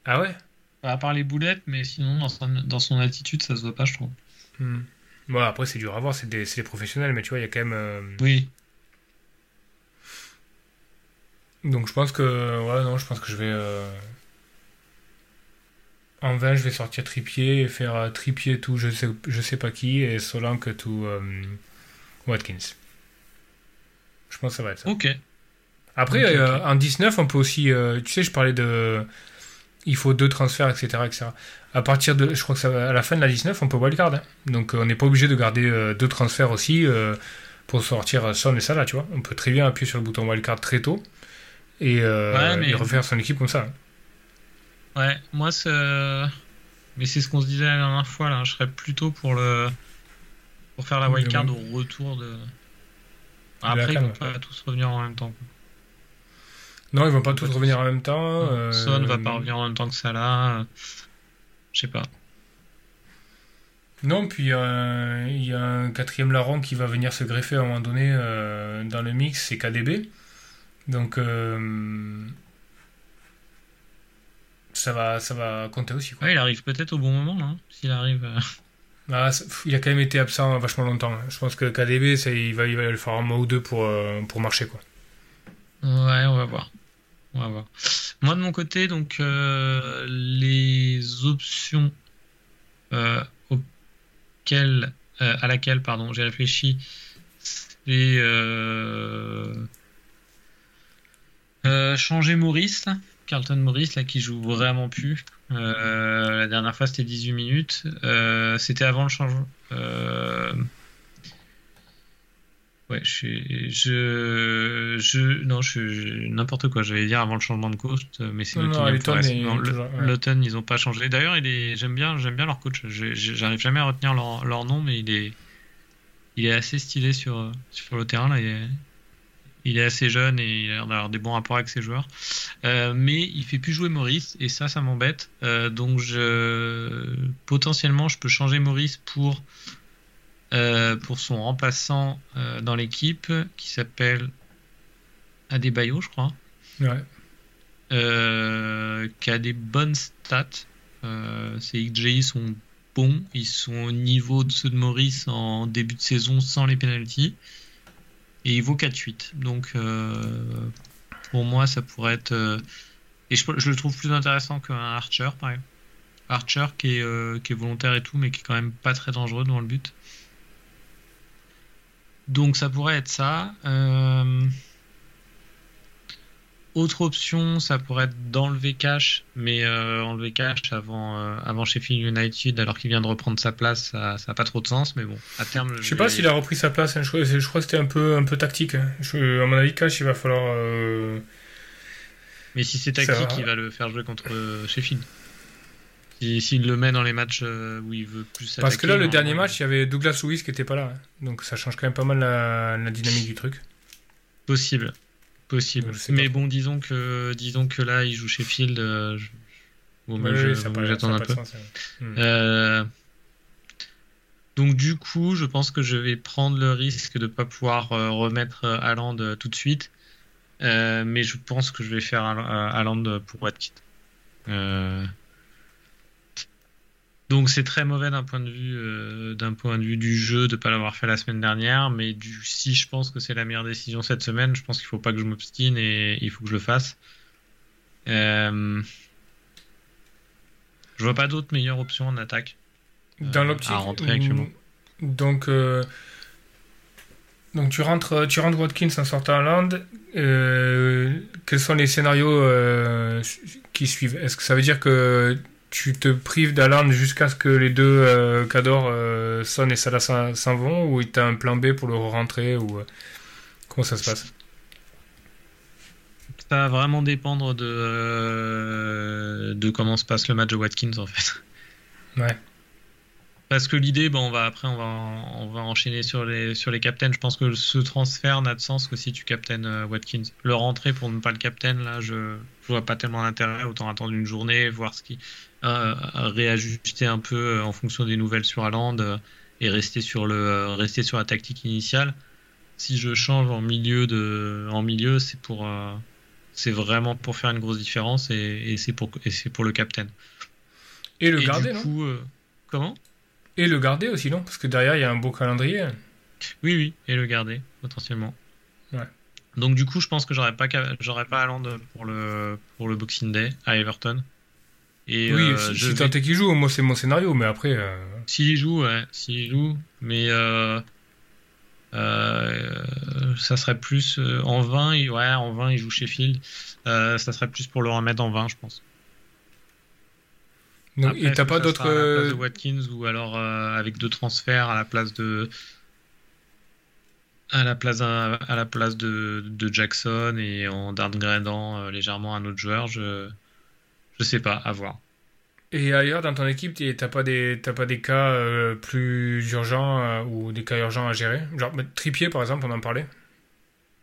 Ah ouais? À part les boulettes, mais sinon, dans son, dans son attitude, ça se voit pas, je trouve. Hmm. Bon, après, c'est dur à voir, c'est des, des, professionnels, mais tu vois, il y a quand même. Euh, oui. Donc, je pense que. Ouais, non, je pense que je vais. Euh, en 20, je vais sortir tripier et faire euh, tripier tout, je sais, je sais pas qui, et Solanke tout Watkins. Je pense que ça va être ça. Ok. Après, en 19, on peut aussi. tu sais, je parlais de il faut deux transferts, etc. etc. À partir de, je crois que ça, à la fin de la 19, on peut wildcard. Hein. Donc euh, on n'est pas obligé de garder euh, deux transferts aussi euh, pour sortir Son et ça là, tu vois. On peut très bien appuyer sur le bouton wildcard très tôt et, refaire son équipe comme ça. Hein. Ouais, moi c'est. Mais c'est ce qu'on se disait la dernière fois là. Je serais plutôt pour le pour faire la wildcard au retour de. Après, ils vont pas tous revenir en même temps. Non, ils vont pas tous revenir en même temps. Euh... Son va pas revenir en même temps que ça là. Je sais pas. Non, puis euh, il y a un quatrième larron qui va venir se greffer à un moment donné euh, dans le mix, c'est KDB. Donc euh, ça va, ça va compter aussi. Quoi. il arrive peut-être au bon moment, là, s'il arrive. Ah, il a quand même été absent vachement longtemps. Je pense que KDB, ça, il, va, il va le faire un mois ou deux pour, pour marcher. Quoi. Ouais, on va voir. On va voir. Moi de mon côté, donc euh, les options euh, euh, à laquelle pardon, j'ai réfléchi, c'est changer Maurice, Carlton Maurice là qui joue vraiment plus. la dernière fois c'était 18 minutes. c'était avant le changement. Ouais, je, je, je non, je, n'importe quoi. J'allais dire avant le changement de coach, mais c'est l'automne. ils ont pas changé. D'ailleurs, il est, j'aime bien, j'aime bien leur coach. J'arrive jamais à retenir leur, leur, nom, mais il est, il est assez stylé sur sur le terrain là. Il est, il est assez jeune et il a d'avoir des bons rapports avec ses joueurs. Euh, mais il fait plus jouer Maurice et ça, ça m'embête. Euh, donc je, potentiellement, je peux changer Maurice pour, euh, pour son remplaçant dans l'équipe qui s'appelle Adebayo, je crois. Ouais. qui a des bonnes stats. ses XGI sont bons. Ils sont au niveau de ceux de Maurice en début de saison sans les penalties. Et il vaut 4-8. Donc euh, pour moi, ça pourrait être. Euh, et je, le trouve plus intéressant qu'un Archer, par exemple. Archer qui est, euh, qui est volontaire et tout, mais qui est quand même pas très dangereux devant le but. Donc ça pourrait être ça. Autre option, ça pourrait être d'enlever Cash, mais euh, enlever Cash avant, euh, avant Sheffield United, alors qu'il vient de reprendre sa place, ça n'a pas trop de sens, mais bon, à terme. Je sais pas s'il a repris sa place, hein. je, crois, je, crois que c'était un peu, un peu tactique. Hein. à mon avis, Cash, il va falloir. Euh, mais si c'est tactique, il va le faire jouer contre Sheffield. S'il le met dans les matchs où il veut plus Parce que là, le dernier match, il y avait Douglas Lewis qui était pas là. Hein. Donc ça change quand même pas mal la, la dynamique du truc. Possible. Possible. Mais bon, disons que, disons que là, il joue chez Field. Euh, j'attends un peu. Hmm. Euh, donc du coup, je pense que je vais prendre le risque de ne pas pouvoir euh, remettre Haaland tout de suite. mais je pense que je vais faire Haaland pour Watkins. Donc c'est très mauvais d'un point de vue euh, d'un point de vue du jeu de pas l'avoir fait la semaine dernière, mais du si je pense que c'est la meilleure décision cette semaine, je pense qu'il faut pas que je m'obstine et il faut que je le fasse. Euh... Je vois pas d'autres meilleures options en attaque. Euh, Dans l'optique. À rentrer actuellement. Donc euh, donc tu rentres tu rentres Watkins en sortant à land. quels sont les scénarios qui suivent? Est-ce que ça veut dire que tu te prives d'alarme jusqu'à ce que les deux euh, Cador, euh, Son et Salah s'en vont ou tu as un plan B pour le rentrer ou euh, comment ça se passe? Ça va vraiment dépendre de, euh, de comment se passe le match de Watkins en fait. Ouais. Parce que l'idée, bon, on va après on va on va enchaîner sur les sur les captains. Je pense que ce transfert n'a de sens que si tu captaines Watkins. Le rentrer pour ne pas le captain, là, je, je vois pas tellement d'intérêt. Autant attendre une journée, voir ce qui réajuster un peu euh, en fonction des nouvelles sur Aland euh, et rester sur, le, euh, rester sur la tactique initiale. Si je change en milieu, de, en milieu c'est pour c'est vraiment pour faire une grosse différence et, c'est pour, et c'est pour le captain. Et le garder, non? Comment? Et le garder aussi, non? Parce que derrière, il y a un beau calendrier. Oui, oui, et le garder, potentiellement. Ouais. Donc du coup, je pense que j'aurais pas, j'aurais pas Haaland pour le, pour le Boxing Day à Everton oui, euh, si, tant est qu'il joue, moi c'est mon scénario, mais après. Euh... S'il joue, ouais, s'il joue, mais euh, ça serait plus en 20, ouais, en 20 il joue Sheffield, ça serait plus pour le remettre en 20, je pense. Donc, et t'as pas d'autres. de Watkins ou alors avec deux transferts à la place de. À la place, à, la place de, de Jackson et en downgradant légèrement un autre joueur, je, je sais pas, à voir. Et ailleurs, dans ton équipe, t'as pas des, pas des cas euh, plus urgents euh, ou des cas urgents à gérer? Genre, Tripier, par exemple, on en parlait?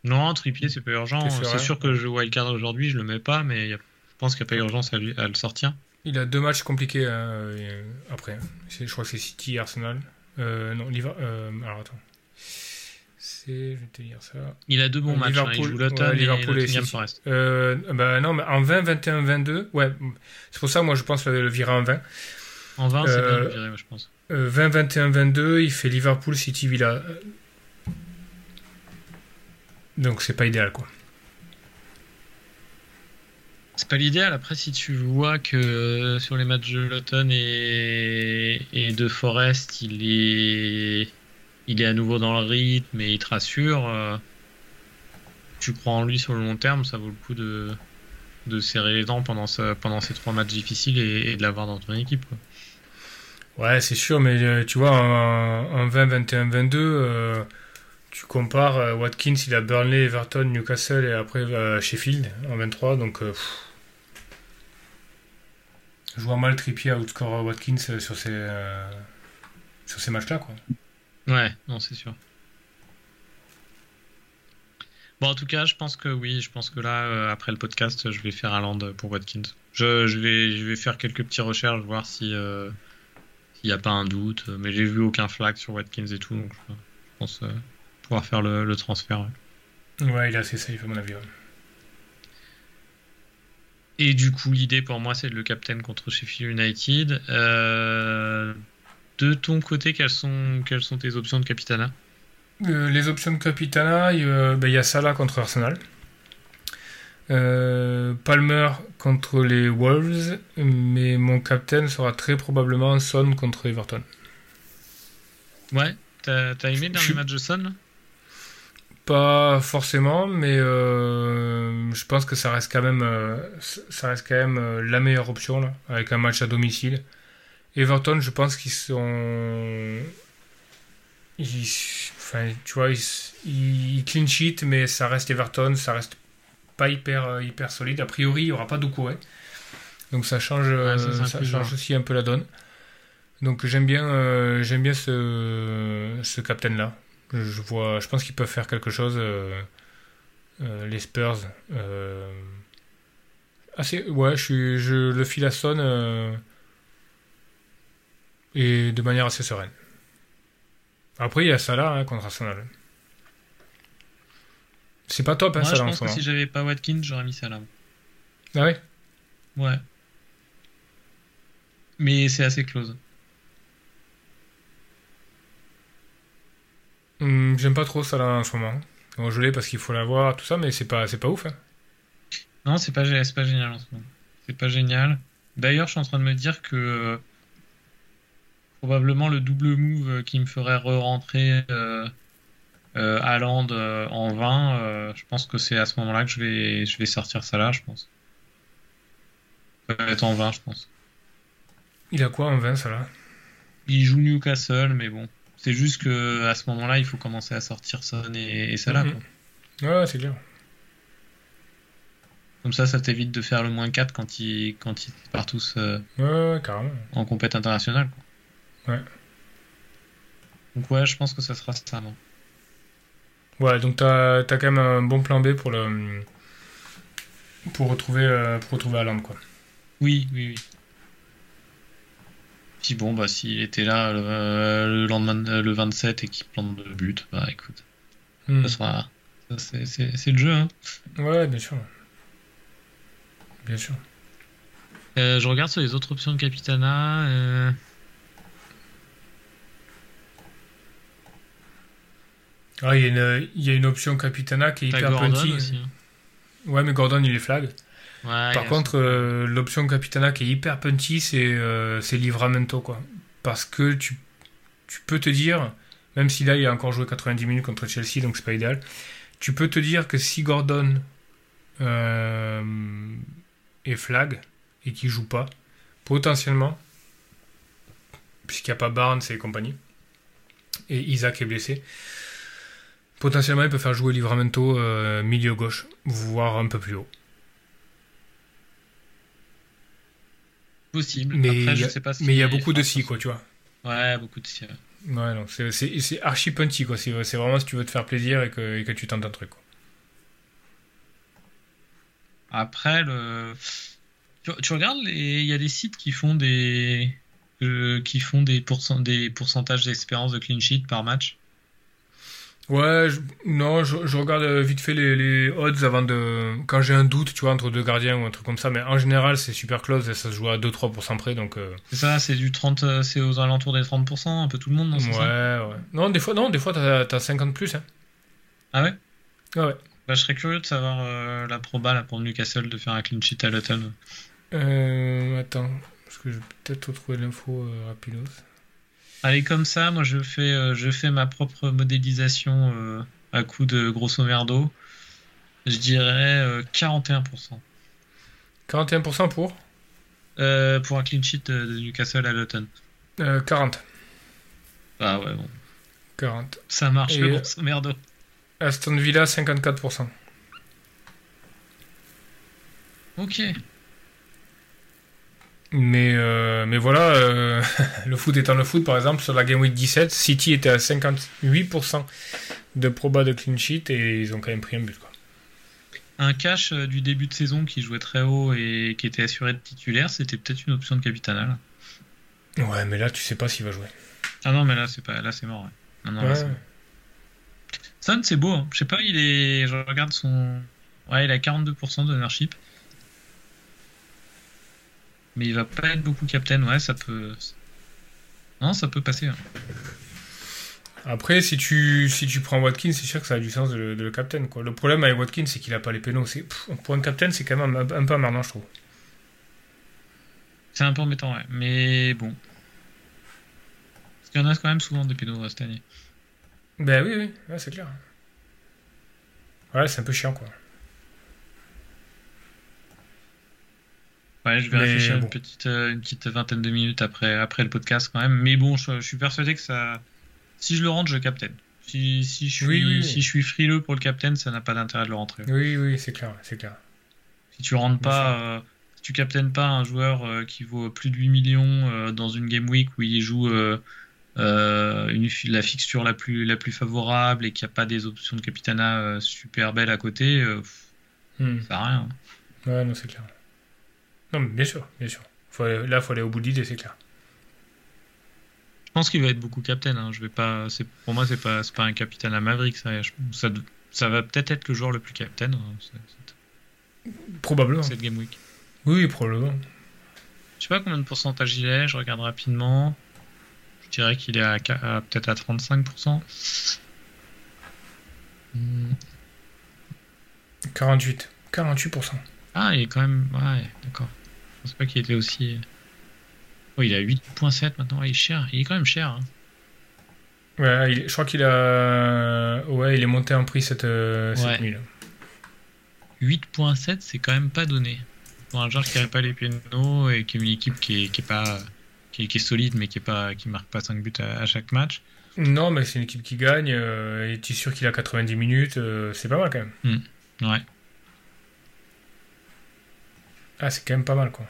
Non, Tripier, c'est pas urgent. C'est sûr que je wildcard aujourd'hui, je le mets pas, mais je pense qu'il n'y a pas urgence à, à, le sortir. Il a deux matchs compliqués euh, après. Je crois que c'est City Arsenal. non, Liverpool. alors attends je vais te dire ça. Il a deux bons matchs. Hein. Il joue Luton et Nottingham Forest. Euh, bah non, mais en 20, 21, 22, ouais. C'est pour ça, moi, je pense le, le virer en 20. En 20, c'est bien le virer, je pense. 20, 21, 22, il fait Liverpool, City, Villa. Donc, c'est pas idéal, quoi. C'est pas l'idéal. Après, si tu vois que euh, sur les matchs de Luton et, et de Forest, il est il est à nouveau dans le rythme et il te rassure, euh, tu crois en lui sur le long terme, ça vaut le coup de, de serrer les dents pendant, pendant ces trois matchs difficiles et, de l'avoir dans ton équipe. Ouais, c'est sûr, mais euh, tu vois, en, 20, 21, 22, tu compares euh, Watkins, il a Burnley, Everton, Newcastle et après Sheffield en 23, donc je vois mal Trippier outscore Watkins sur ces, ces matchs-là, quoi. Ouais, non, c'est sûr. Bon, en tout cas, je pense que oui. Je pense que là, euh, après le podcast, je vais faire un land pour Watkins. Je, je, vais, je vais faire quelques petits recherches, voir si euh, s'il n'y a pas un doute. Mais j'ai vu aucun flag sur Watkins et tout, donc je, pense euh, pouvoir faire le, transfert. Ouais. il est assez safe à mon avis. Et du coup, l'idée pour moi, c'est de le captain contre Sheffield United. De ton côté, quelles sont, quelles sont tes options de capitana? Euh, les options de Capitana, ben, il y a Salah contre Arsenal. Euh, Palmer contre les Wolves, mais mon captain sera très probablement Son contre Everton. Ouais, t'as aimé le match de Son? Pas forcément, mais euh, je pense que ça reste quand même, ça reste quand même la meilleure option là, avec un match à domicile. Everton, je pense qu'ils sont, Enfin, tu vois, il, clean sheet, mais ça reste Everton, ça reste pas hyper, euh, hyper solide. A priori, il n'y aura pas d'Oukouré. Donc ça change, euh, ça, change aussi un peu la donne. Donc j'aime bien, euh, j'aime bien ce, ce captain là. Je vois, je pense qu'ils peuvent faire quelque chose. les Spurs. assez, ouais, je suis, je le file à Son et de manière assez sereine. Après, il y a Salah hein, contre Arsenal. C'est pas top, hein, Moi, Je pense que si j'avais pas Watkins, j'aurais mis Salah. Ah ouais? Ouais. Mais c'est assez close. Hmm, j'aime pas trop Salah en ce moment. je l'ai parce qu'il faut l'avoir, tout ça, mais c'est pas, c'est pas ouf. Hein. Non, c'est pas, pas génial en ce moment. C'est pas génial. D'ailleurs, je suis en train de me dire que probablement le double move euh, qui me ferait re-rentrer euh, euh, euh en 20. je pense que c'est à ce moment-là que je vais, je vais sortir ça là, je pense. Ça va être en 20, je pense. Il a quoi en 20, ça là? Il joue Newcastle, mais bon. C'est juste que à ce moment-là, il faut commencer à sortir Son et, et Salah. Mhm. Ouais, c'est clair. Comme ça, ça t'évite de faire le moins 4 quand ils, quand ils partent tous ouais, carrément. en compète internationale. Quoi. Ouais. Donc ouais, je pense que ça sera ça, non Ouais, donc t'as as quand même un bon plan B pour le pour retrouver euh, pour retrouver quoi. Oui, oui, oui. Puis bon, bah s'il était là le, lendemain, euh, le 27 et qu'il plante de but, bah écoute, hmm. ça sera, c'est le jeu, hein. Ouais, bien sûr, bien sûr. Euh, je regarde sur les autres options de Capitana. Ah, il y, a une option Capitana qui est hyper Gordon. Aussi, hein. Ouais, mais Gordon, il est flag. Par contre, euh, l'option Capitana qui est hyper punchy, c'est euh, Livramento, quoi. Parce que tu, tu peux te dire, même si là, il a encore joué 90 minutes contre Chelsea, donc c'est pas idéal, tu peux te dire que si Gordon euh, est flag et qu'il joue pas, potentiellement, puisqu'il n'y a pas Barnes et compagnie, et Isaac est blessé, Potentiellement, il peut faire jouer Livramento euh, milieu gauche, voire un peu plus haut. Possible. Mais il y, a beaucoup de si, quoi, tu vois. Ouais, beaucoup de si. Ouais, non, c'est archi punchy, quoi. C'est vraiment si tu veux te faire plaisir et que, que tu tentes un truc, quoi. Après, le... tu, regardes, il y a des sites qui font des, euh, qui font des, des pourcentages d'espérance de clean sheet par match. Ouais, non, je, regarde euh, vite fait les, les odds avant de. Quand j'ai un doute, tu vois, entre deux gardiens ou un truc comme ça, mais en général, c'est super close et ça se joue à 2-3% près, donc. Euh. C'est ça, c'est du 30, euh, c'est aux alentours des 30%, un peu tout le monde, non Ouais, ouais. Non, des fois, non, des fois, t'as, as 50 plus, hein. Ah ouais? Ah ouais. Bah, je serais curieux de savoir la proba là, pour Newcastle de faire un clean sheet à l'automne. Euh, attends, parce que je vais peut-être retrouver l'info rapidos. Allez, comme ça, moi je fais, euh, je fais ma propre modélisation euh, à coup de grosso merdo. Je dirais 41%. Euh, 41% pour Pour un clean sheet de Newcastle à l'automne. 40. Ah ouais, bon. 40. Ça marche, le grosso merdo. Aston Villa, 54%. Ok. Mais, euh, mais voilà, euh, (laughs) le foot étant le foot, par exemple, sur la Game Week 17, City était à 58% de proba de clean sheet et ils ont quand même pris un but. Quoi. un cash du début de saison qui jouait très haut et qui était assuré de titulaire, c'était peut-être une option de Capitana. Ouais, mais là, tu sais pas s'il va jouer. Ah non, mais là, c'est pas, là, c'est mort. Ouais. Son, c'est beau. Hein. Je sais pas, il est. Je regarde son. Ouais, il a 42% d'ownership. Mais il va pas être beaucoup captain. Ouais, ça peut. Non, ça peut passer. Hein. Après, si tu, si tu prends Watkins, c'est sûr que ça a du sens de, le captain. Quoi. Le problème avec Watkins, c'est qu'il a pas les pénaux. Pour un captain, c'est quand même un, un peu emmerdant, je trouve. C'est un peu embêtant, ouais. Mais bon. Parce qu'il y en a quand même souvent des pénaux euh, cette année. Ben oui, oui, ouais, c'est clair. Ouais, c'est un peu chiant, quoi. Ouais, je vais réfléchir une, petite, euh, une petite vingtaine de minutes après, après le podcast quand même. Mais bon, je, suis persuadé que ça. Si je le rentre, je captain. Si, si, je suis, si je suis frileux pour le captain, ça n'a pas d'intérêt de le rentrer. Oui, oui, c'est clair, c'est clair. Si tu rentres pas, euh, si tu captaines pas un joueur euh, qui vaut plus de 8 millions dans une game week où il joue une, la fixture la plus, la plus favorable et qu'il n'y a pas des options de capitana super belles à côté, hmm. ça sert à rien. Ouais, non, c'est clair. Non, mais bien sûr, bien sûr. Faut là, il faut aller au bout de l'idée, c'est clair. Je pense qu'il va être beaucoup captain. Hein. Je vais pas, pour moi, c'est pas, pas un capitaine à Maverick. Ça, ça, ça va peut-être être le joueur le plus captain. Hein. Probablement. Cette game week. Oui, probablement. Je sais pas combien de pourcentage il est. Je regarde rapidement. Je dirais qu'il est à, peut-être à 35%. 48. 48%. Ah, il est quand même. Ouais, d'accord. Je pense pas qu'il était aussi. Oh, il a 8.7 maintenant. il est cher. Il est quand même cher. Hein. Ouais, je crois qu'il a. Ouais, il est monté en prix cette, euh, cette nuit. 8.7, c'est quand même pas donné. Pour un joueur qui n'a pas les pénaux et qui est une équipe qui est, qui est pas. Qui est, solide mais qui est pas qui marque pas 5 buts à, chaque match. Non, mais c'est une équipe qui gagne. Euh, et tu es sûr qu'il a 90 minutes. Euh, c'est pas mal quand même. Hmm. Ouais. Ah, c'est quand même pas mal, quoi.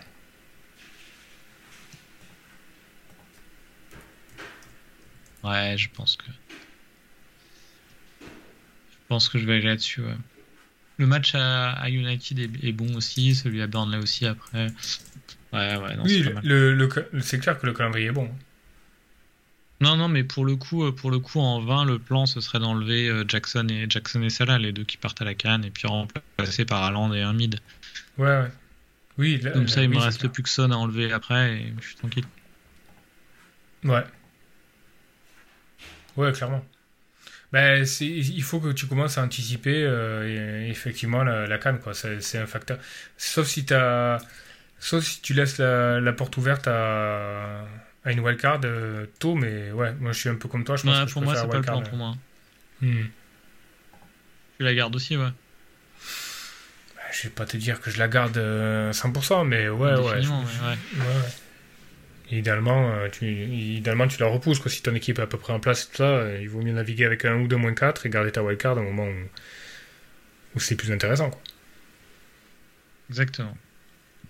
Ouais, je pense que. Je pense que je vais aller là-dessus, ouais. Le match à, United est, bon aussi, celui à Burnley aussi après. Ouais, ouais, non, oui, le, c'est clair que le calendrier est bon. Non, non, mais pour le coup, pour le coup, en 20, le plan ce serait d'enlever euh, Jackson et Jackson et Salah, les deux qui partent à la canne, et puis remplacer par Haaland et un mid. Ouais, ouais. Oui, Comme ça, il me reste plus que Son à enlever après et je suis tranquille. Ouais. Ouais, clairement. Ben, il faut que tu commences à anticiper euh, effectivement la, la canne, quoi. C'est un facteur. Sauf si, as, Sauf si tu laisses la, porte ouverte à, à une wildcard euh, tôt, mais ouais, moi je suis un peu comme toi. Je pense que pour moi, c'est pas le plan pour moi. Hmm. Tu la gardes aussi, ouais je vais pas te dire que je la garde 100%, euh, mais ouais, ouais, Idéalement, euh, tu, idéalement, tu la repousses. Quoi. Si ton équipe est à peu près en place et tout ça, euh, il vaut mieux naviguer avec un ou deux moins 4 et garder ta wildcard au moment où, c'est plus intéressant. Quoi. Exactement.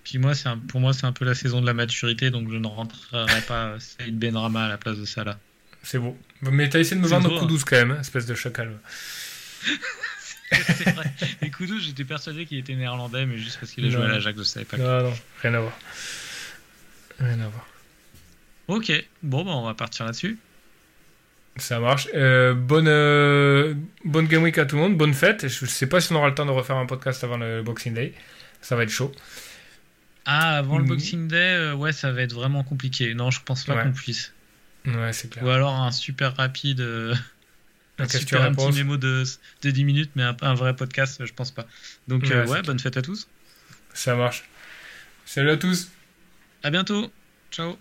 Puis moi, c'est pour moi, c'est un peu la saison de la maturité, donc je ne rentrerai pas (laughs) Saïd Benrama à la place de Salah. C'est beau. Mais t'as essayé de me vendre coup 12 quand même, hein, espèce de chacal. (laughs) c'est vrai. Et Koudou, j'étais persuadé qu'il était néerlandais, mais juste parce qu'il a joué à l'Ajax, je savais pas. Non, non, rien à voir. Rien à voir. Ok, bon, bah, on va partir là-dessus. Ça marche. Euh, bonne, euh, bonne Game Week à tout le monde, bonne fête. Je sais pas si on aura le temps de refaire un podcast avant le Boxing Day. Ça va être chaud. Ah, avant le mm. Boxing Day, euh, ouais, ça va être vraiment compliqué. Non, je pense pas qu'on puisse. Ouais, c'est clair. Ou alors un super rapide. Un, super, un petit mémo de, de 10 minutes, mais un, un, vrai podcast, je pense pas. Donc, ouais, euh, bonne fête à tous. Ça marche. Salut à tous. À bientôt. Ciao.